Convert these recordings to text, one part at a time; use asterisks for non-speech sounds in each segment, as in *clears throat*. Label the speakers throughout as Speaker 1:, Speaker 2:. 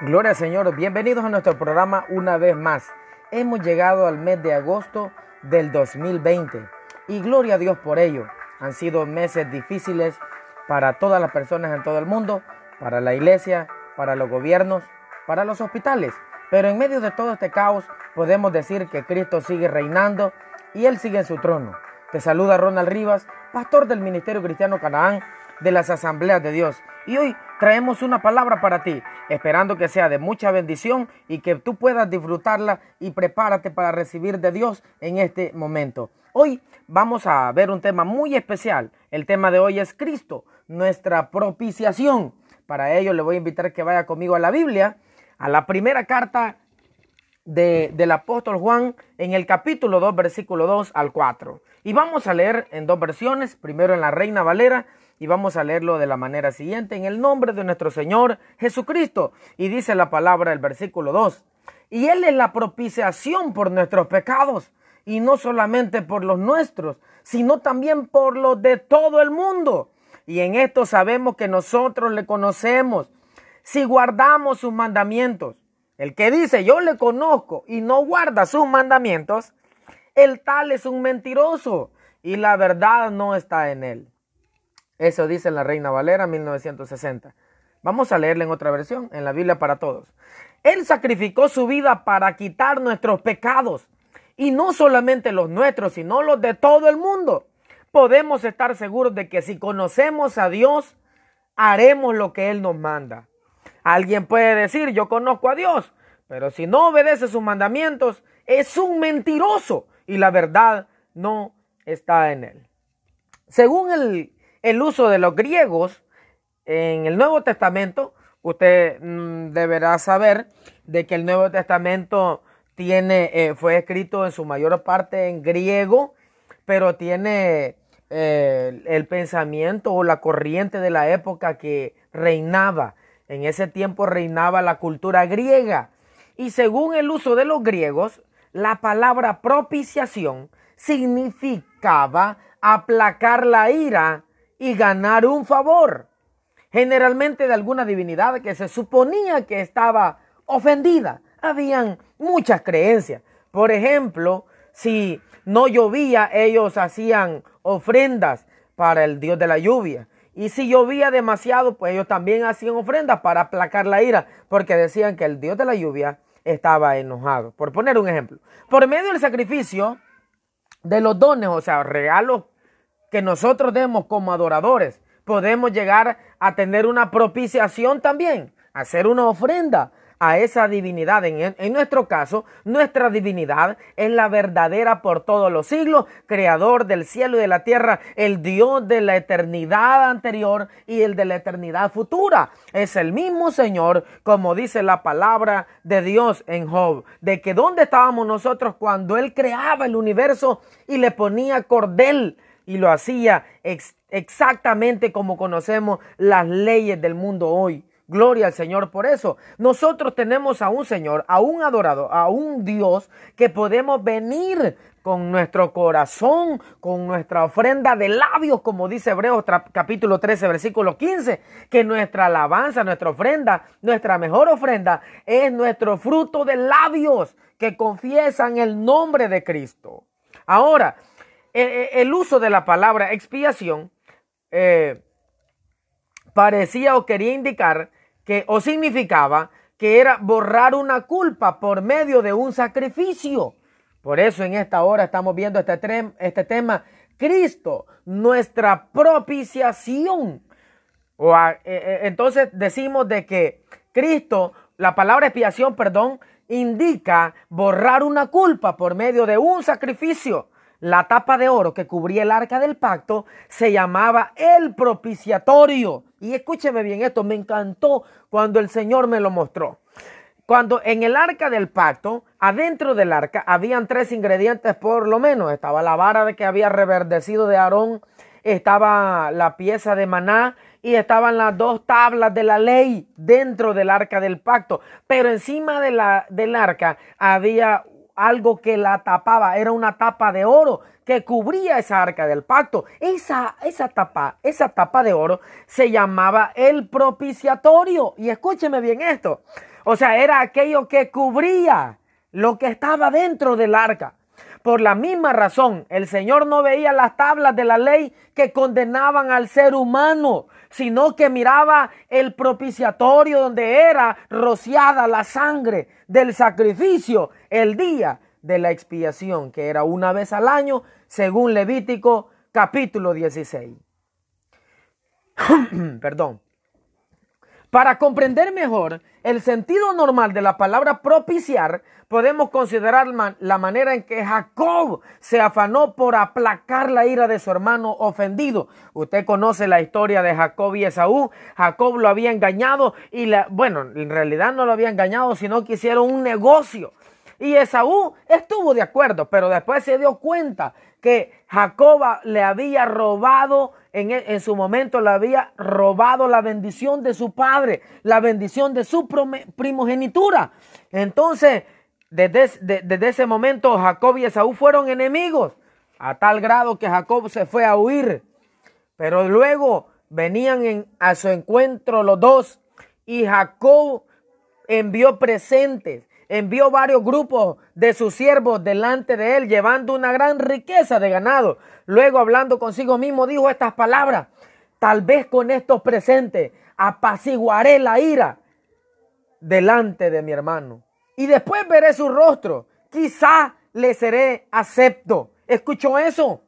Speaker 1: Gloria al Señor, bienvenidos a nuestro programa una vez más. Hemos llegado al mes de agosto del 2020 y gloria a Dios por ello. Han sido meses difíciles para todas las personas en todo el mundo, para la iglesia, para los gobiernos, para los hospitales. Pero en medio de todo este caos podemos decir que Cristo sigue reinando y Él sigue en su trono. Te saluda Ronald Rivas, pastor del Ministerio Cristiano Canaán de las Asambleas de Dios. Y hoy traemos una palabra para ti, esperando que sea de mucha bendición y que tú puedas disfrutarla y prepárate para recibir de Dios en este momento. Hoy vamos a ver un tema muy especial. El tema de hoy es Cristo, nuestra propiciación. Para ello le voy a invitar que vaya conmigo a la Biblia, a la primera carta de, del apóstol Juan en el capítulo 2, versículo 2 al 4. Y vamos a leer en dos versiones, primero en la Reina Valera y vamos a leerlo de la manera siguiente, en el nombre de nuestro Señor Jesucristo. Y dice la palabra el versículo 2. Y Él es la propiciación por nuestros pecados, y no solamente por los nuestros, sino también por los de todo el mundo. Y en esto sabemos que nosotros le conocemos si guardamos sus mandamientos. El que dice yo le conozco y no guarda sus mandamientos, el tal es un mentiroso y la verdad no está en él. Eso dice la Reina Valera 1960. Vamos a leerla en otra versión, en la Biblia para todos. Él sacrificó su vida para quitar nuestros pecados. Y no solamente los nuestros, sino los de todo el mundo. Podemos estar seguros de que si conocemos a Dios, haremos lo que Él nos manda. Alguien puede decir, yo conozco a Dios, pero si no obedece sus mandamientos, es un mentiroso y la verdad no está en Él. Según el el uso de los griegos en el Nuevo Testamento, usted mm, deberá saber de que el Nuevo Testamento tiene, eh, fue escrito en su mayor parte en griego, pero tiene eh, el pensamiento o la corriente de la época que reinaba. En ese tiempo reinaba la cultura griega. Y según el uso de los griegos, la palabra propiciación significaba aplacar la ira y ganar un favor, generalmente de alguna divinidad que se suponía que estaba ofendida. Habían muchas creencias. Por ejemplo, si no llovía, ellos hacían ofrendas para el dios de la lluvia. Y si llovía demasiado, pues ellos también hacían ofrendas para aplacar la ira, porque decían que el dios de la lluvia estaba enojado. Por poner un ejemplo, por medio del sacrificio de los dones, o sea, regalos que nosotros demos como adoradores, podemos llegar a tener una propiciación también, hacer una ofrenda a esa divinidad. En, en, nuestro caso, nuestra divinidad es la verdadera por todos los siglos, creador del cielo y de la tierra, el Dios de la eternidad anterior y el de la eternidad futura. Es el mismo Señor, como dice la palabra de Dios en Job, de que dónde estábamos nosotros cuando Él creaba el universo y le ponía cordel y lo hacía exactamente como conocemos las leyes del mundo hoy. Gloria al Señor por eso. Nosotros tenemos a un Señor, a un adorado, a un Dios que podemos venir con nuestro corazón, con nuestra ofrenda de labios, como dice Hebreos capítulo 13, versículo 15, que nuestra alabanza, nuestra ofrenda, nuestra mejor ofrenda es nuestro fruto de labios que confiesan el nombre de Cristo. Ahora, el uso de la palabra expiación eh, parecía o quería indicar que o significaba que era borrar una culpa por medio de un sacrificio. Por eso en esta hora estamos viendo este, este tema, Cristo, nuestra propiciación. O entonces decimos de que Cristo, la palabra expiación, perdón, indica borrar una culpa por medio de un sacrificio. La tapa de oro que cubría el arca del pacto se llamaba el propiciatorio. Y escúcheme bien esto, me encantó cuando el Señor me lo mostró. Cuando en el arca del pacto, adentro del arca, habían tres ingredientes por lo menos. Estaba la vara de que había reverdecido de Aarón, estaba la pieza de maná y estaban las dos tablas de la ley dentro del arca del pacto. Pero encima de la, del arca había algo que la tapaba, era una tapa de oro que cubría esa arca del pacto. Esa, esa tapa, esa tapa de oro se llamaba el propiciatorio. Y escúcheme bien esto. O sea, era aquello que cubría lo que estaba dentro del arca. Por la misma razón, el Señor no veía las tablas de la ley que condenaban al ser humano, sino que miraba el propiciatorio donde era rociada la sangre del sacrificio el día de la expiación, que era una vez al año, según Levítico capítulo 16. *clears throat* Perdón. Para comprender mejor el sentido normal de la palabra propiciar, podemos considerar la manera en que Jacob se afanó por aplacar la ira de su hermano ofendido. Usted conoce la historia de Jacob y Esaú. Jacob lo había engañado y, la, bueno, en realidad no lo había engañado, sino que hicieron un negocio. Y Esaú estuvo de acuerdo, pero después se dio cuenta que Jacob le había robado, en, e, en, su momento le había robado la bendición de su padre, la bendición de su primogenitura. Entonces, desde, desde ese momento Jacob y Esaú fueron enemigos, a tal grado que Jacob se fue a huir. Pero luego venían a su encuentro los dos y Jacob envió presentes envió varios grupos de sus siervos delante de él, llevando una gran riqueza de ganado. Luego, hablando consigo mismo, dijo estas palabras, tal vez con estos presentes apaciguaré la ira delante de mi hermano. Y después veré su rostro, quizá le seré acepto. ¿Escuchó eso?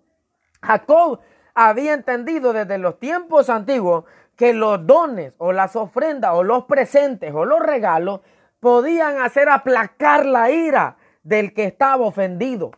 Speaker 1: Jacob había entendido desde los tiempos antiguos que los dones o las ofrendas o los presentes o los regalos podían hacer aplacar la ira del que estaba ofendido.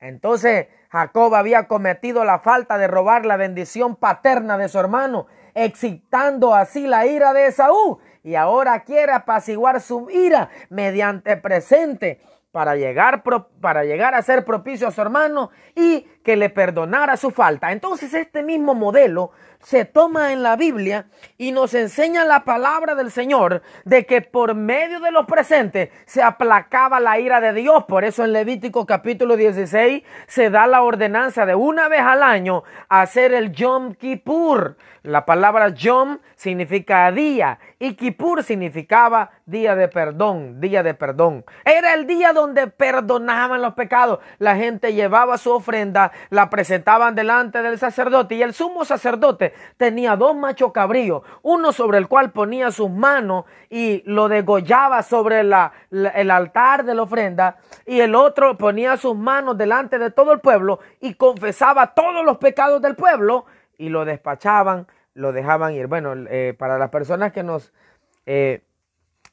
Speaker 1: Entonces Jacob había cometido la falta de robar la bendición paterna de su hermano, excitando así la ira de Esaú, y ahora quiere apaciguar su ira mediante presente para llegar, para llegar a ser propicio a su hermano y que le perdonara su falta. Entonces este mismo modelo se toma en la Biblia y nos enseña la palabra del Señor de que por medio de los presentes se aplacaba la ira de Dios. Por eso en Levítico capítulo 16 se da la ordenanza de una vez al año hacer el Yom Kippur. La palabra Yom significa día y Kippur significaba día de perdón, día de perdón. Era el día donde perdonaban los pecados. La gente llevaba su ofrenda, la presentaban delante del sacerdote y el sumo sacerdote tenía dos machos cabríos, uno sobre el cual ponía sus manos y lo degollaba sobre el altar de la ofrenda y el otro ponía sus manos delante de todo el pueblo y confesaba todos los pecados del pueblo y lo despachaban, lo dejaban ir. Bueno, eh, para las personas que nos... Eh,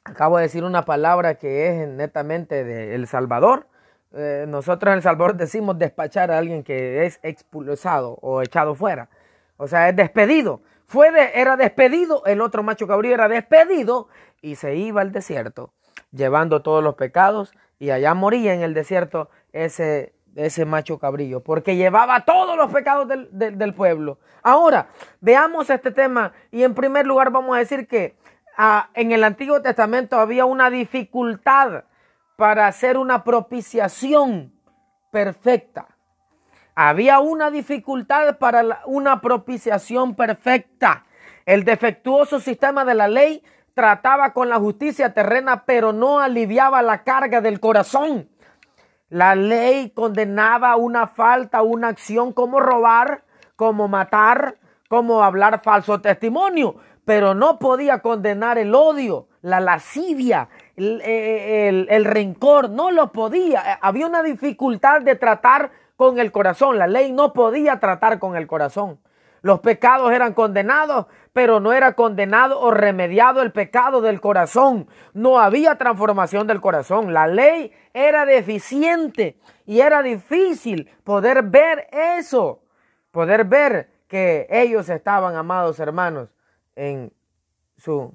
Speaker 1: acabo de decir una palabra que es netamente de El Salvador. Eh, nosotros en El Salvador decimos despachar a alguien que es expulsado o echado fuera. O sea, es despedido. Fue era despedido, el otro macho cabrío era despedido y se iba al desierto, llevando todos los pecados y allá moría en el desierto ese, ese macho cabrillo, porque llevaba todos los pecados del, del, pueblo. Ahora, veamos este tema y en primer lugar vamos a decir que ah, en el Antiguo Testamento había una dificultad para hacer una propiciación perfecta. Había una dificultad para una propiciación perfecta. El defectuoso sistema de la ley trataba con la justicia terrena, pero no aliviaba la carga del corazón. La ley condenaba una falta, una acción como robar, como matar, como hablar falso testimonio, pero no podía condenar el odio, la lascivia, el, el rencor, no lo podía. Había una dificultad de tratar con el corazón. La ley no podía tratar con el corazón. Los pecados eran condenados, pero no era condenado o remediado el pecado del corazón. No había transformación del corazón. La ley era deficiente y era difícil poder ver eso, poder ver que ellos estaban, amados hermanos, en su